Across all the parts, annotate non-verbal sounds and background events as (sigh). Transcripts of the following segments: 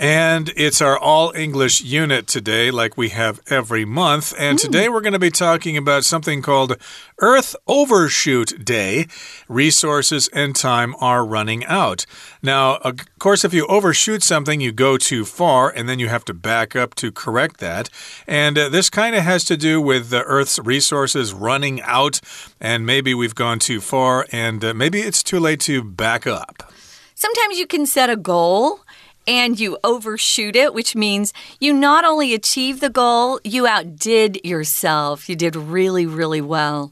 And it's our all English unit today, like we have every month. And mm. today we're going to be talking about something called Earth Overshoot Day. Resources and time are running out. Now, of course, if you overshoot something, you go too far and then you have to back up to correct that. And uh, this kind of has to do with the Earth's resources running out. And maybe we've gone too far and uh, maybe it's too late to back up. Sometimes you can set a goal and you overshoot it, which means you not only achieve the goal, you outdid yourself. You did really, really well.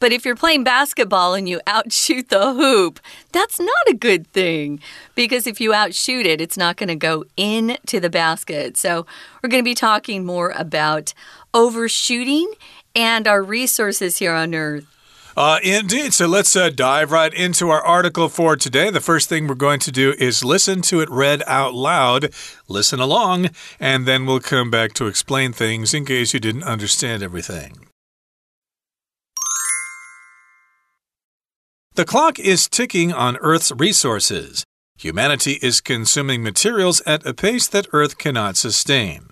But if you're playing basketball and you outshoot the hoop, that's not a good thing because if you outshoot it, it's not going to go into the basket. So, we're going to be talking more about overshooting and our resources here on Earth. Uh, indeed. So let's uh, dive right into our article for today. The first thing we're going to do is listen to it read out loud, listen along, and then we'll come back to explain things in case you didn't understand everything. The clock is ticking on Earth's resources. Humanity is consuming materials at a pace that Earth cannot sustain.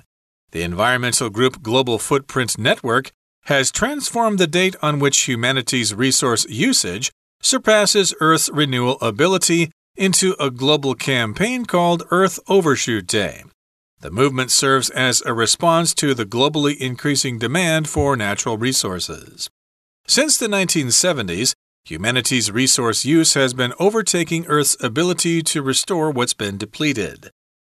The environmental group Global Footprint Network has transformed the date on which humanity's resource usage surpasses Earth's renewal ability into a global campaign called Earth Overshoot Day. The movement serves as a response to the globally increasing demand for natural resources. Since the 1970s, humanity's resource use has been overtaking Earth's ability to restore what's been depleted.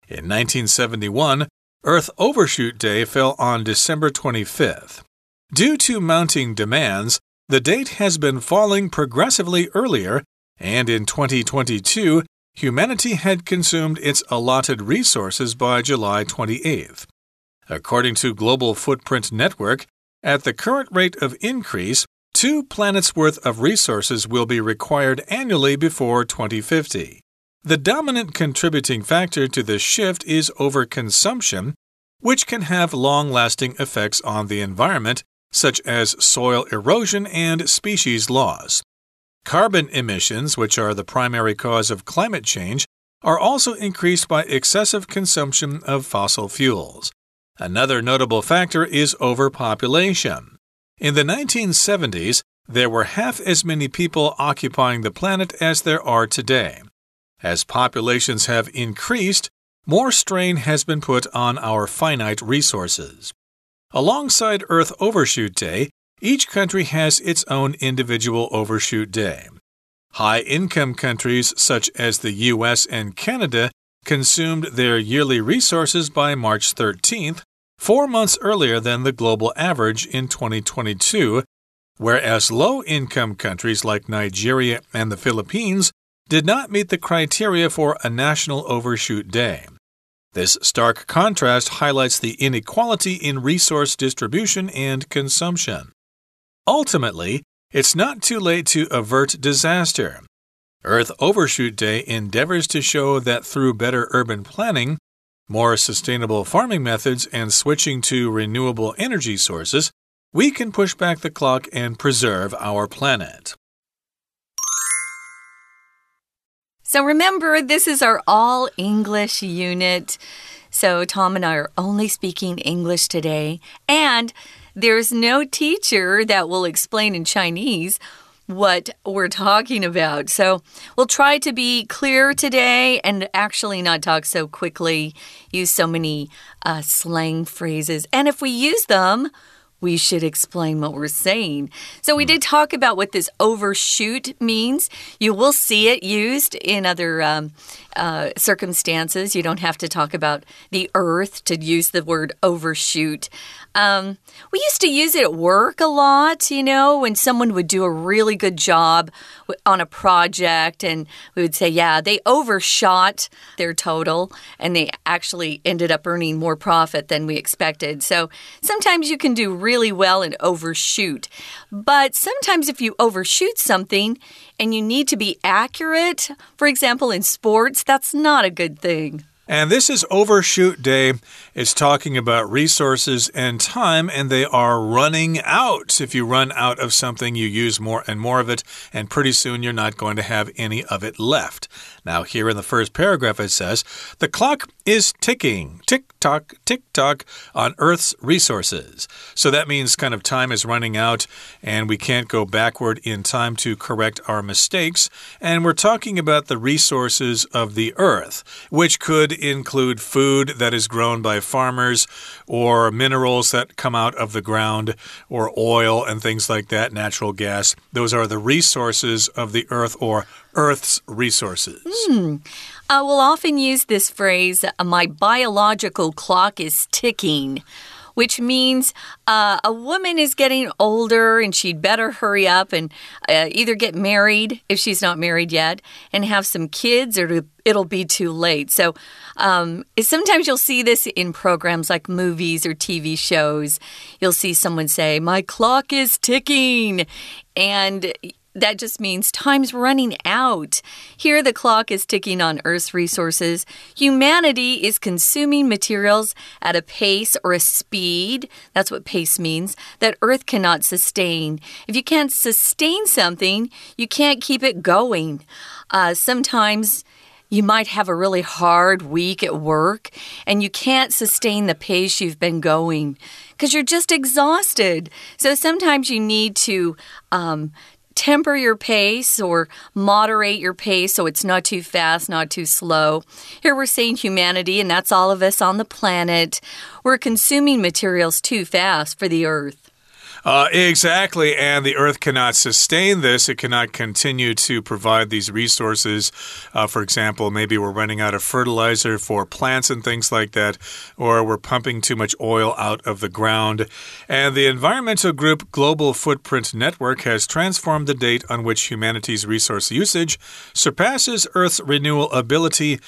In 1971, Earth Overshoot Day fell on December 25th. Due to mounting demands, the date has been falling progressively earlier, and in 2022, humanity had consumed its allotted resources by July 28th. According to Global Footprint Network, at the current rate of increase, two planets' worth of resources will be required annually before 2050. The dominant contributing factor to this shift is overconsumption, which can have long lasting effects on the environment such as soil erosion and species loss. Carbon emissions, which are the primary cause of climate change, are also increased by excessive consumption of fossil fuels. Another notable factor is overpopulation. In the 1970s, there were half as many people occupying the planet as there are today. As populations have increased, more strain has been put on our finite resources. Alongside Earth Overshoot Day, each country has its own individual overshoot day. High income countries such as the US and Canada consumed their yearly resources by March 13th, four months earlier than the global average in 2022, whereas low income countries like Nigeria and the Philippines did not meet the criteria for a national overshoot day. This stark contrast highlights the inequality in resource distribution and consumption. Ultimately, it's not too late to avert disaster. Earth Overshoot Day endeavors to show that through better urban planning, more sustainable farming methods, and switching to renewable energy sources, we can push back the clock and preserve our planet. So remember, this is our all English unit. So Tom and I are only speaking English today. And there's no teacher that will explain in Chinese what we're talking about. So we'll try to be clear today and actually not talk so quickly, use so many uh, slang phrases. And if we use them, we should explain what we're saying. So, we did talk about what this overshoot means. You will see it used in other um, uh, circumstances. You don't have to talk about the earth to use the word overshoot. Um, we used to use it at work a lot, you know, when someone would do a really good job on a project, and we would say, yeah, they overshot their total and they actually ended up earning more profit than we expected. So sometimes you can do really well and overshoot. But sometimes if you overshoot something and you need to be accurate, for example, in sports, that's not a good thing. And this is Overshoot Day. It's talking about resources and time, and they are running out. If you run out of something, you use more and more of it, and pretty soon you're not going to have any of it left. Now, here in the first paragraph, it says the clock is ticking, tick tock, tick tock, on Earth's resources. So that means kind of time is running out, and we can't go backward in time to correct our mistakes. And we're talking about the resources of the Earth, which could include food that is grown by farmers, or minerals that come out of the ground, or oil and things like that, natural gas. Those are the resources of the Earth, or Earth's resources. Hmm. Uh, we'll often use this phrase, my biological clock is ticking which means uh, a woman is getting older and she'd better hurry up and uh, either get married if she's not married yet and have some kids or it'll be too late. So um, sometimes you'll see this in programs like movies or TV shows. You'll see someone say, My clock is ticking. And that just means time's running out. Here, the clock is ticking on Earth's resources. Humanity is consuming materials at a pace or a speed, that's what pace means, that Earth cannot sustain. If you can't sustain something, you can't keep it going. Uh, sometimes, you might have a really hard week at work and you can't sustain the pace you've been going because you're just exhausted. So sometimes you need to um, temper your pace or moderate your pace so it's not too fast, not too slow. Here we're saying humanity, and that's all of us on the planet. We're consuming materials too fast for the earth. Uh, exactly. And the Earth cannot sustain this. It cannot continue to provide these resources. Uh, for example, maybe we're running out of fertilizer for plants and things like that, or we're pumping too much oil out of the ground. And the environmental group Global Footprint Network has transformed the date on which humanity's resource usage surpasses Earth's renewal ability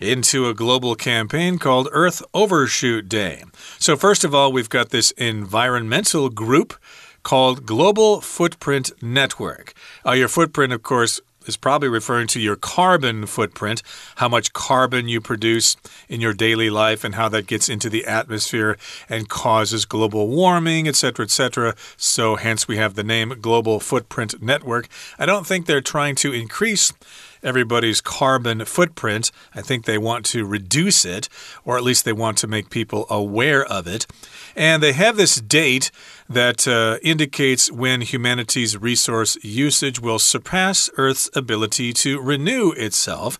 into a global campaign called Earth Overshoot Day. So, first of all, we've got this environmental group called Global Footprint Network. Uh, your footprint, of course, is probably referring to your carbon footprint, how much carbon you produce in your daily life and how that gets into the atmosphere and causes global warming, etc., etc. So, hence, we have the name Global Footprint Network. I don't think they're trying to increase everybody's carbon footprint. I think they want to reduce it, or at least they want to make people aware of it. And they have this date that uh, indicates when humanity's resource usage will surpass Earth's ability to renew itself.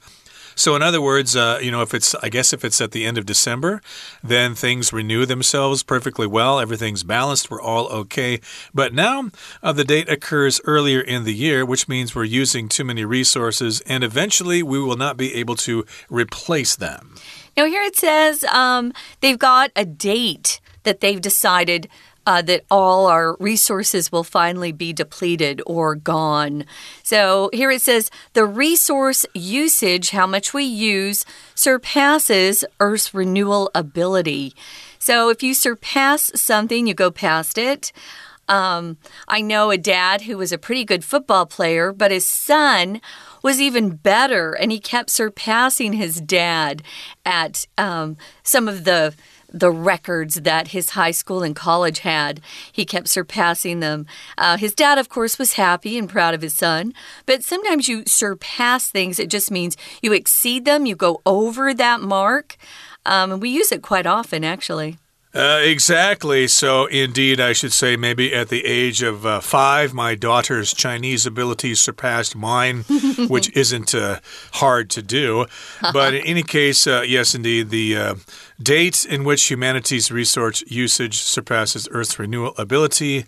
So, in other words, uh, you know, if it's, I guess, if it's at the end of December, then things renew themselves perfectly well. Everything's balanced. We're all okay. But now uh, the date occurs earlier in the year, which means we're using too many resources, and eventually we will not be able to replace them. Now, here it says um, they've got a date that they've decided uh, that all our resources will finally be depleted or gone. So here it says the resource usage, how much we use, surpasses Earth's renewal ability. So if you surpass something, you go past it. Um, I know a dad who was a pretty good football player, but his son was even better, and he kept surpassing his dad at um, some of the the records that his high school and college had. He kept surpassing them. Uh, his dad, of course, was happy and proud of his son, but sometimes you surpass things. It just means you exceed them, you go over that mark. Um, and we use it quite often, actually. Uh, exactly. So, indeed, I should say maybe at the age of uh, five, my daughter's Chinese abilities surpassed mine, (laughs) which isn't uh, hard to do. (laughs) But in any case, uh, yes, indeed, the uh, date in which humanity's resource usage surpasses Earth's renewal ability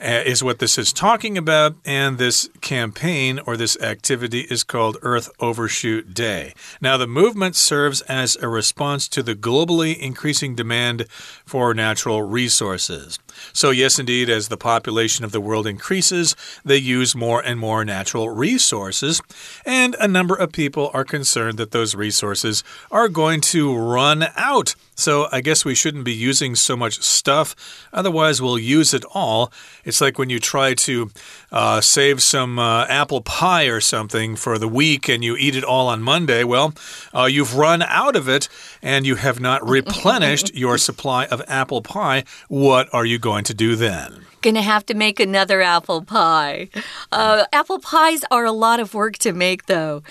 uh, is what this is talking about. And this campaign or this activity is called Earth Overshoot Day. Now, the movement serves as a response to the globally increasing demand for natural resources. So, yes, indeed, as the population of the world increases, they use more and more natural resources. And a number of people are concerned that those resources are going to run out So I guess we shouldn't be using so much stuff. Otherwise, we'll use it all. It's like when you try to uh, save some uh, apple pie or something for the week and you eat it all on Monday. Well, uh, you've run out of it and you have not replenished (laughs) your supply of apple pie. What are you going to do then? Gonna have to make another apple pie. Uh, apple pies are a lot of work to make, though.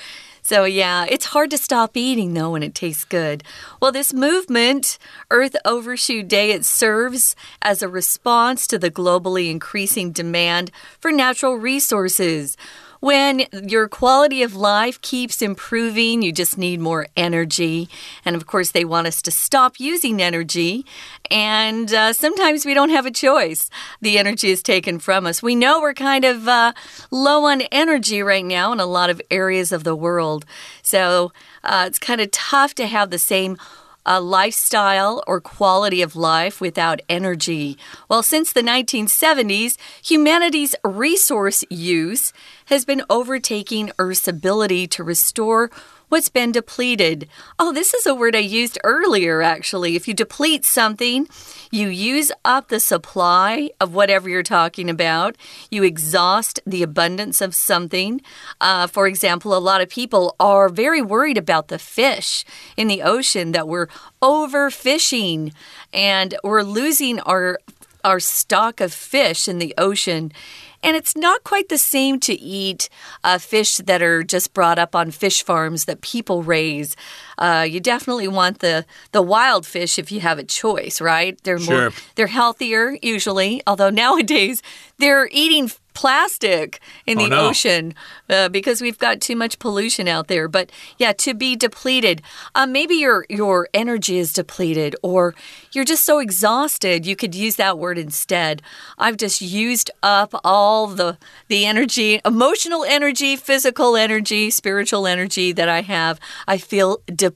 So, yeah, it's hard to stop eating though when it tastes good. Well, this movement, Earth Overshoot Day, it serves as a response to the globally increasing demand for natural resources. When your quality of life keeps improving, you just need more energy. And of course, they want us to stop using energy. And uh, sometimes we don't have a choice. The energy is taken from us. We know we're kind of uh, low on energy right now in a lot of areas of the world. So uh, it's kind of tough to have the same a lifestyle or quality of life without energy. Well, since the 1970s, humanity's resource use has been overtaking Earth's ability to restore what's been depleted. Oh, this is a word I used earlier, actually. If you deplete something, you use up the supply of whatever you're talking about, you exhaust the abundance of something. Uh, for example, a lot of people are very worried about the fish in the ocean that we're overfishing and we're losing our our stock of fish in the ocean. And it's not quite the same to eat uh, fish that are just brought up on fish farms that people raise. Uh, you definitely want the the wild fish if you have a choice, right? They're sure. more they're healthier usually. Although nowadays (laughs) they're eating plastic in oh, the no. ocean uh, because we've got too much pollution out there. But yeah, to be depleted, uh, maybe your your energy is depleted, or you're just so exhausted. You could use that word instead. I've just used up all the the energy, emotional energy, physical energy, spiritual energy that I have. I feel depleted.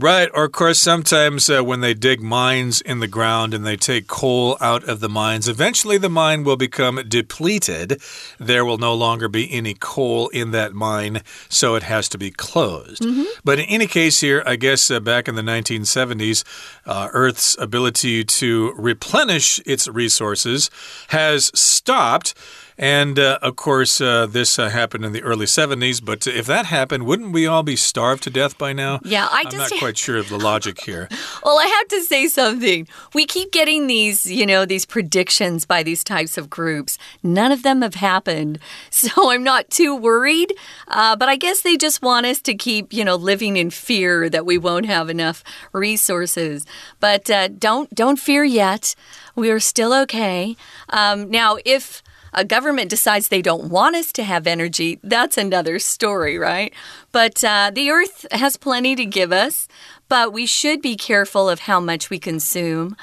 Right, or of course, sometimes uh, when they dig mines in the ground and they take coal out of the mines, eventually the mine will become depleted. There will no longer be any coal in that mine, so it has to be closed. Mm -hmm. But in any case, here, I guess uh, back in the 1970s, uh, Earth's ability to replenish its resources has stopped. And uh, of course, uh, this uh, happened in the early 70s. But if that happened, wouldn't we all be starved to death by now? Yeah, I am just not quite sure of the logic here. (laughs) well, I have to say something. We keep getting these, you know, these predictions by these types of groups. None of them have happened. (laughs) So I'm not too worried. Uh, but I guess they just want us to keep, you know, living in fear that we won't have enough resources. But uh, don't don't fear yet. We are still okay. Um, now, if a government decides they don't want us to have energy, that's another story, right? But uh, the earth has plenty to give us, but we should be careful of how much we consume.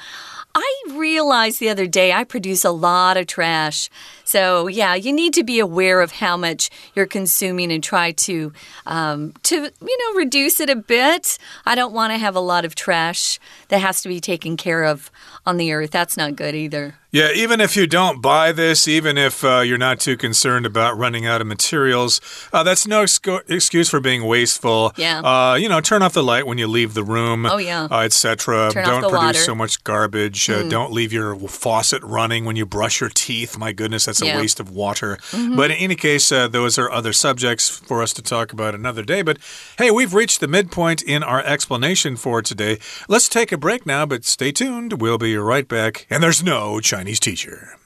I realized the other day I produce a lot of trash. So yeah, you need to be aware of how much you're consuming and try to um, to you know reduce it a bit. I don't want to have a lot of trash that has to be taken care of on the earth. That's not good either. Yeah, even if you don't buy this, even if uh, you're not too concerned about running out of materials, uh, that's no excuse for being wasteful. Yeah. Uh, you know, turn off the light when you leave the room. Oh yeah. Uh, Etc. Don't produce water. so much garbage. Mm. Don't leave your faucet running when you brush your teeth. My goodness, that's a yeah. waste of water. Mm -hmm. But in any case, uh, those are other subjects for us to talk about another day. But hey, we've reached the midpoint in our explanation for today. Let's take a break now, but stay tuned. We'll be right back. And there's no Chinese teacher.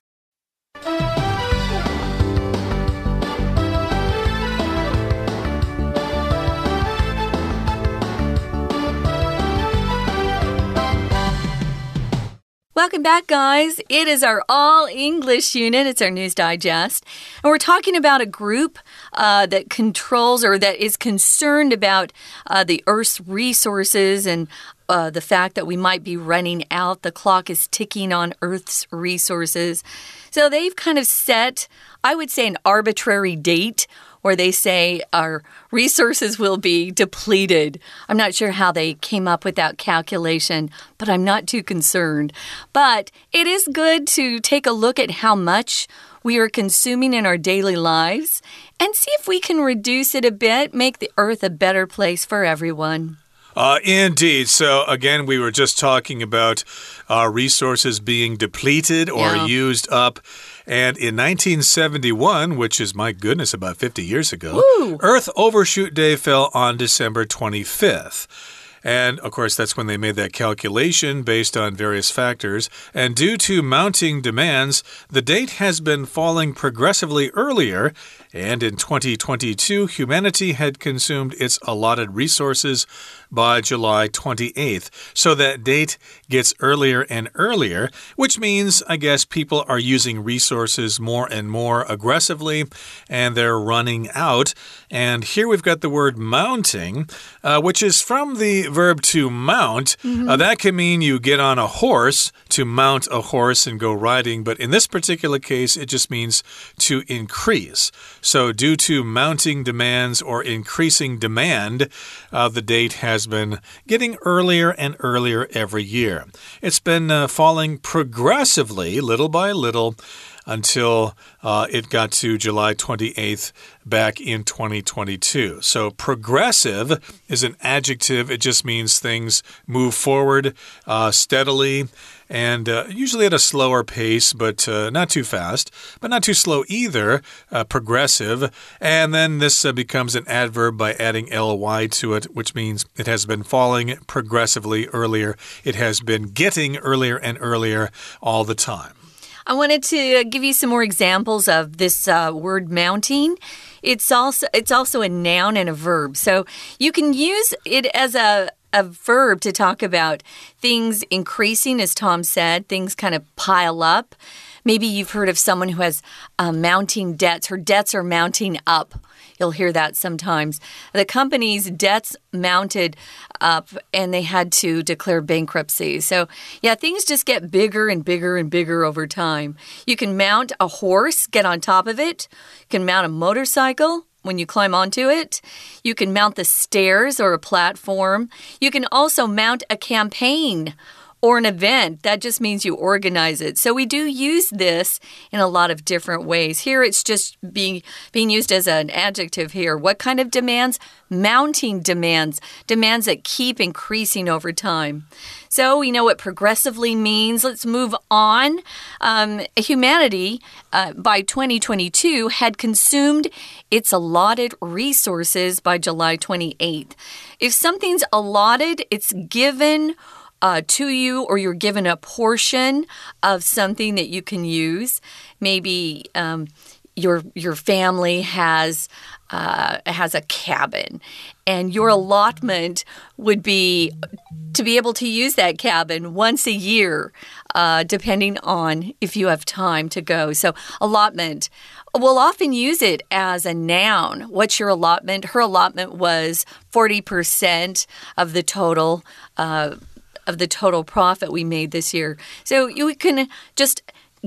Welcome back, guys. It is our all English unit. It's our news digest. And we're talking about a group uh, that controls or that is concerned about uh, the Earth's resources and uh, the fact that we might be running out. The clock is ticking on Earth's resources. So they've kind of set, I would say, an arbitrary date where they say our resources will be depleted. I'm not sure how they came up with that calculation, but I'm not too concerned. But it is good to take a look at how much we are consuming in our daily lives and see if we can reduce it a bit, make the earth a better place for everyone. Uh, indeed. So, again, we were just talking about our resources being depleted or Yeah. used up. And in 1971, which is, my goodness, about 50 years ago, Woo. Earth Overshoot Day fell on December 25th. And of course, that's when they made that calculation based on various factors. And due to mounting demands, the date has been falling progressively earlier. And in 2022, humanity had consumed its allotted resources by July 28th. So that date gets earlier and earlier, which means, I guess, people are using resources more and more aggressively and they're running out. And here we've got the word mounting, uh, which is from the verb to mount. Uh, that can mean you get on a horse to mount a horse and go riding, but in this particular case, it just means to increase. So, due to mounting demands or increasing demand, uh, the date has been getting earlier and earlier every year. It's been uh, falling progressively, little by little until uh, it got to July 28th back in 2022. So, progressive is an adjective, it just means things move forward uh, steadily. And uh, usually at a slower pace, but uh, not too fast, but not too slow either. Uh, progressive. And then this uh, becomes an adverb by adding ly to it, which means it has been falling progressively earlier. It has been getting earlier and earlier all the time. I wanted to give you some more examples of this uh, word mounting. It's also it's also a noun and a verb. So you can use it as a a verb to talk about things increasing, as Tom said, things kind of pile up. Maybe you've heard of someone who has uh, mounting debts. Her debts are mounting up. You'll hear that sometimes. The company's debts mounted up and they had to declare bankruptcy. So, yeah, things just get bigger and bigger and bigger over time. You can mount a horse, get on top of it. You can mount a motorcycle when you climb onto it. You can mount the stairs or a platform. You can also mount a campaign or an event. That just means you organize it. So we do use this in a lot of different ways. Here it's just being being used as an adjective here. What kind of demands? Mounting demands, demands that keep increasing over time. So we know what progressively means. Let's move on. Um, humanity uh, by 2022 had consumed its allotted resources by July 28th. If something's allotted, it's given uh, to you, or you're given a portion of something that you can use. Maybe um, your your family has uh, has a cabin, and your allotment would be to be able to use that cabin once a year, uh, depending on if you have time to go. So allotment. We'll often use it as a noun. What's your allotment? Her allotment was 40% of the total uh, of the total profit we made this year. So you can just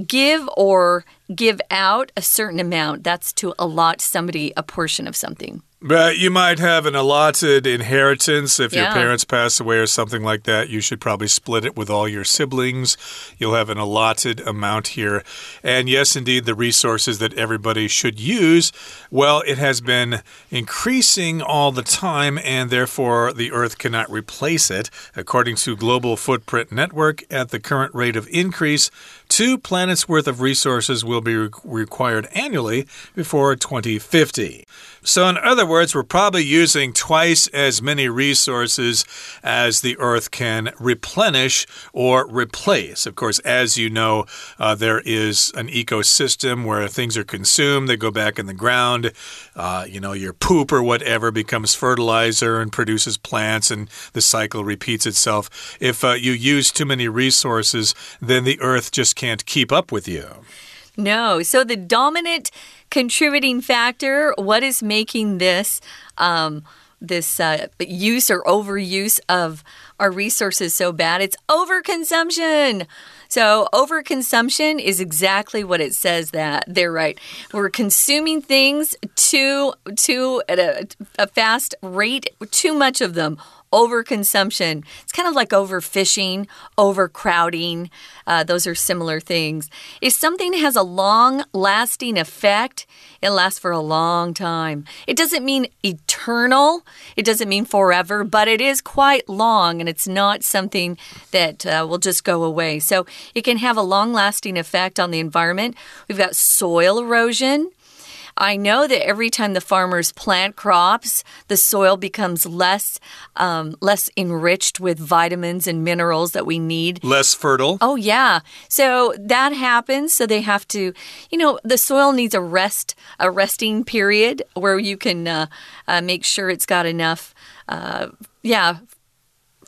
give or give out a certain amount. That's to allot somebody a portion of something. But you might have an allotted inheritance if your parents pass away or something like that. You should probably split it with all your siblings. You'll have an allotted amount here. And yes, indeed, the resources that everybody should use, well, it has been increasing all the time, and therefore the Earth cannot replace it. According to Global Footprint Network, at the current rate of increase, two planets worth of resources will be re required annually before 2050. So, in other words, we're probably using twice as many resources as the Earth can replenish or replace. Of course, as you know, uh, there is an ecosystem where things are consumed, they go back in the ground. Uh, you know, your poop or whatever becomes fertilizer and produces plants, and the cycle repeats itself. If uh, you use too many resources, then the Earth just can't keep up with you. No. So the dominant contributing factor, what is making this um, this uh, use or overuse of our resources so bad? It's overconsumption. So, overconsumption is exactly what it says that they're right. We're consuming things too, too at a, a fast rate, too much of them overconsumption. It's kind of like overfishing, overcrowding. Uh, those are similar things. If something has a long lasting effect, it lasts for a long time. It doesn't mean eternal, it doesn't mean forever, but it is quite long and it's not something that uh, will just go away. So it can have a long lasting effect on the environment. We've got soil erosion. I know that every time the farmers plant crops, the soil becomes less um, less enriched with vitamins and minerals that we need. Less fertile. Oh yeah. So that happens. So they have to, you know, the soil needs a rest, a resting period where you can uh, uh, make sure it's got enough. Uh, yeah,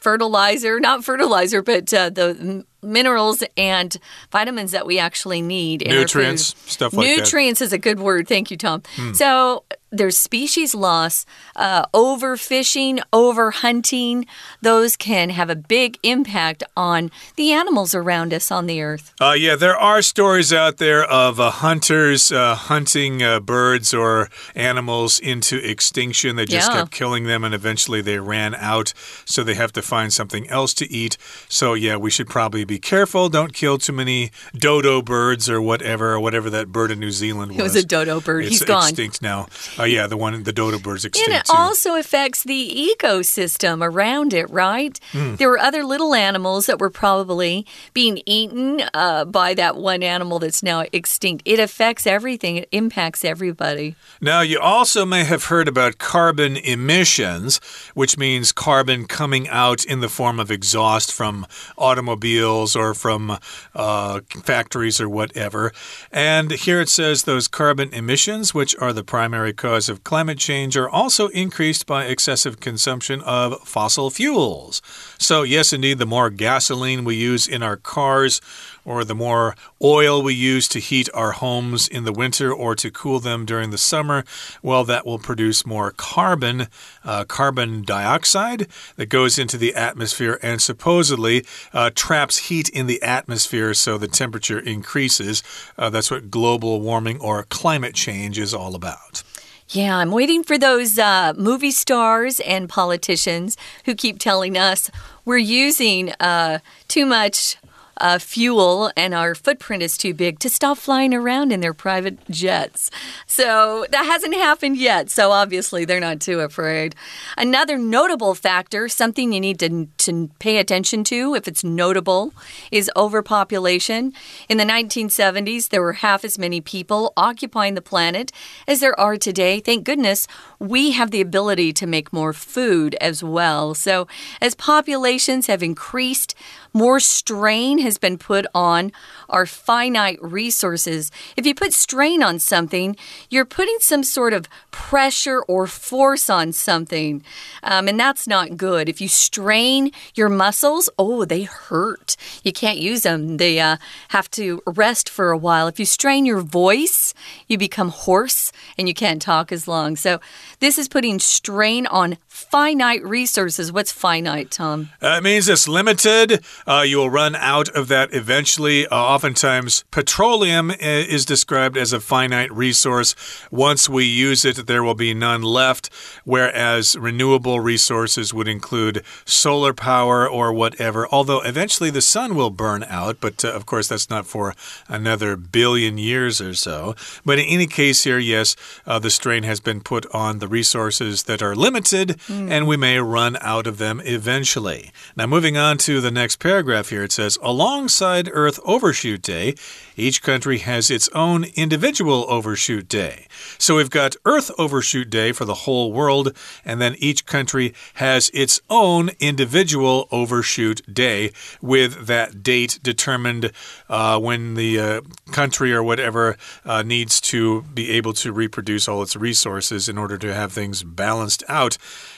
fertilizer, not fertilizer, but uh, the minerals and vitamins that we actually need nutrients, stuff like nutrients that. Nutrients is a good word. Thank you, Tom. Hmm. So there's species loss, uh, overfishing, overhunting. Those can have a big impact on the animals around us on the earth. Uh, yeah, there are stories out there of uh, hunters uh, hunting uh, birds or animals into extinction. They just yeah. kept killing them and eventually they ran out, so they have to find something else to eat. So, yeah, we should probably be careful. Don't kill too many dodo birds or whatever, or whatever that bird in New Zealand was. It was a dodo bird. It's He's gone. extinct now. Uh, yeah, the one, the dodo bird's extinct. And it too. also affects the ecosystem around it, right? Mm. There were other little animals that were probably being eaten uh, by that one animal that's now extinct. It affects everything, it impacts everybody. Now, you also may have heard about carbon emissions, which means carbon coming out in the form of exhaust from automobiles or from uh, factories or whatever. And here it says those carbon emissions, which are the primary cause of climate change are also increased by excessive consumption of fossil fuels. So, yes, indeed, the more gasoline we use in our cars, or the more oil we use to heat our homes in the winter or to cool them during the summer, well, that will produce more carbon, uh, carbon dioxide that goes into the atmosphere and supposedly uh, traps heat in the atmosphere so the temperature increases. Uh, that's what global warming or climate change is all about. Yeah, I'm waiting for those uh, movie stars and politicians who keep telling us we're using uh, too much uh, fuel and our footprint is too big to stop flying around in their private jets. So that hasn't happened yet. So obviously they're not too afraid. Another notable factor, something you need to, to pay attention to if it's notable, is overpopulation. In the 1970s, there were half as many people occupying the planet as there are today. Thank goodness we have the ability to make more food as well. So as populations have increased, more strain has been put on our finite resources. If you put strain on something, you're putting some sort of pressure or force on something. Um, and that's not good. If you strain your muscles, oh, they hurt. You can't use them, they uh, have to rest for a while. If you strain your voice, you become hoarse and you can't talk as long. So, this is putting strain on finite resources. What's finite, Tom? Uh, it means it's limited. Uh, you will run out of that eventually. Uh, oftentimes, petroleum uh, is described as a finite resource. Once we use it, there will be none left, whereas renewable resources would include solar power or whatever, although eventually the sun will burn out, but uh, of course, that's not for another billion years or so. But in any case, here, yes, uh, the strain has been put on the resources that are limited mm. and we may run out of them eventually. Now, moving on to the next paragraph here, it says Alongside Earth Overshoot Day, each country has its own individual overshoot day. So we've got Earth Overshoot Day for the whole world, and then each country has its own individual overshoot day with that date determined uh, when the uh, country or whatever uh, needs to be able to reproduce all its resources in order to have things balanced out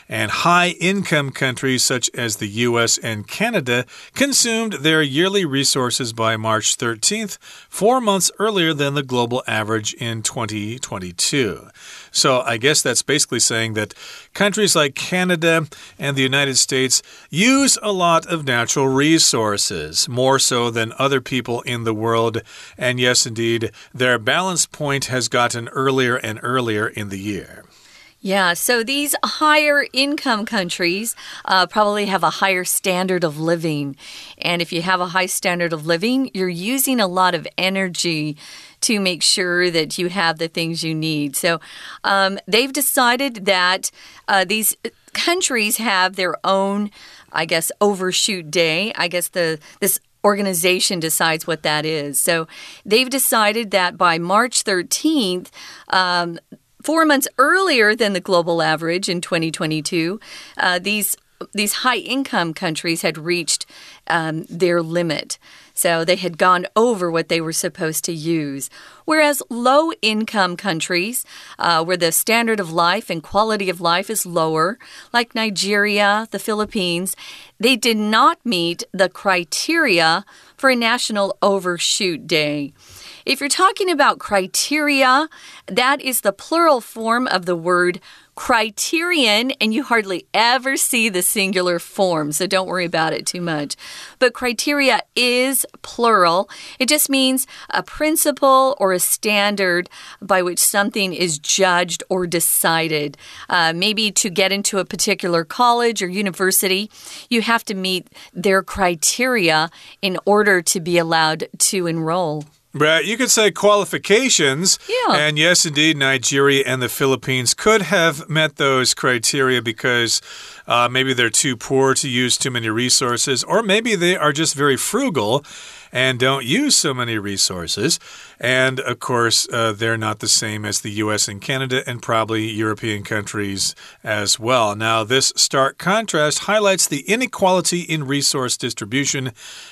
and high income countries such as the US and Canada consumed their yearly resources by March 13th, four months earlier than the global average in 2022. So I guess that's basically saying that countries like Canada and the United States use a lot of natural resources, more so than other people in the world. And yes, indeed, their balance point has gotten earlier and earlier in the year. Yeah, so these higher income countries uh, probably have a higher standard of living. And if you have a high standard of living, you're using a lot of energy to make sure that you have the things you need. So um, they've decided that uh, these countries have their own, I guess, overshoot day. I guess the this organization decides what that is. So they've decided that by March 13th, um, four months earlier than the global average in 2022, uh, these these high income countries had reached um, their limit. So they had gone over what they were supposed to use. Whereas low income countries, uh, where the standard of life and quality of life is lower, like Nigeria, the Philippines, they did not meet the criteria for a national overshoot day. If you're talking about criteria, that is the plural form of the word criterion, and you hardly ever see the singular form, so don't worry about it too much. But criteria is plural, it just means a principle or a standard by which something is judged or decided. Uh, maybe to get into a particular college or university, you have to meet their criteria in order to be allowed to enroll. Right, you could say qualifications. Yeah. And yes, indeed, Nigeria and the Philippines could have met those criteria because uh, maybe they're too poor to use too many resources, or maybe they are just very frugal and don't use so many resources. And of course, uh, they're not the same as the US and Canada, and probably European countries as well. Now, this stark contrast highlights the inequality in resource distribution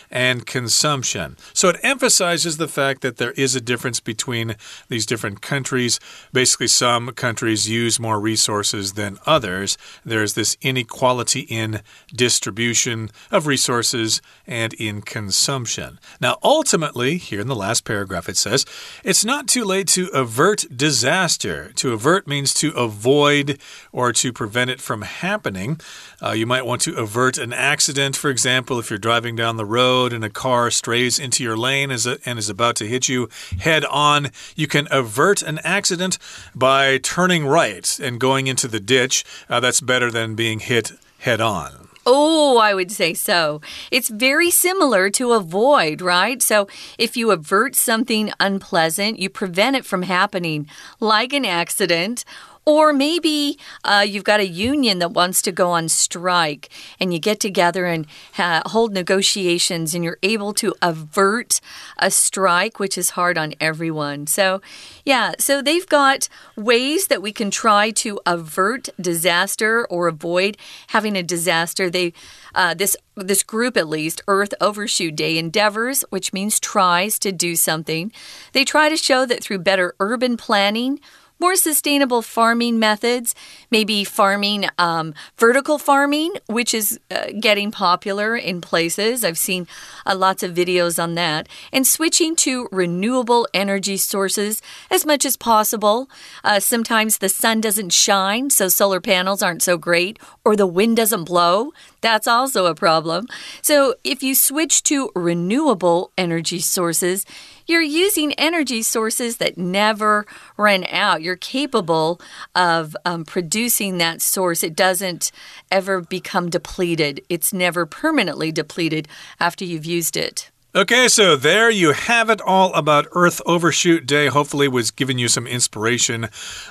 and consumption. So it emphasizes the fact that there is a difference between these different countries. Basically, some countries use more resources than others. There's this inequality in distribution of resources and in consumption. Now, ultimately, here in the last paragraph, it says it's not too late to avert disaster. To avert means to avoid or to prevent it from happening. Uh, you might want to avert an accident, for example, if you're driving down the road and a car strays into your lane and is about to hit you head on. You can avert an accident by turning right and going into the ditch. Uh, that's better than being hit head on. Oh, I would say so. It's very similar to avoid, right? So if you avert something unpleasant, you prevent it from happening, like an accident or maybe uh, you've got a union that wants to go on strike and you get together and hold negotiations and you're able to avert a strike, which is hard on everyone. So, yeah, so they've got ways that we can try to avert disaster or avoid having a disaster. They uh, this this group at least, Earth Overshoot Day endeavors, which means tries to do something. They try to show that through better urban planning more sustainable farming methods, maybe farming, um, vertical farming, which is uh, getting popular in places. I've seen uh, lots of videos on that, and switching to renewable energy sources as much as possible. Uh, sometimes the sun doesn't shine, so solar panels aren't so great, or the wind doesn't blow. That's also a problem. So if you switch to renewable energy sources, you're using energy sources that never run out. You're capable of um, producing that source. It doesn't ever become depleted, it's never permanently depleted after you've used it. Okay, so there you have it all about Earth Overshoot Day. Hopefully, was giving you some inspiration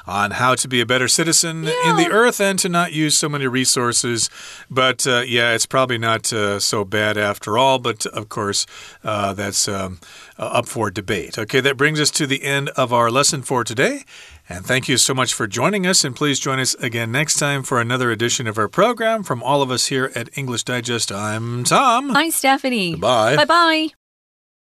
on how to be a better citizen yeah. in the Earth and to not use so many resources. But uh, yeah, it's probably not uh, so bad after all. But of course, uh, that's um, uh, up for debate. Okay, that brings us to the end of our lesson for today. And thank you so much for joining us. And please join us again next time for another edition of our program. From all of us here at English Digest, I'm Tom. Hi, Stephanie. Bye. Bye bye.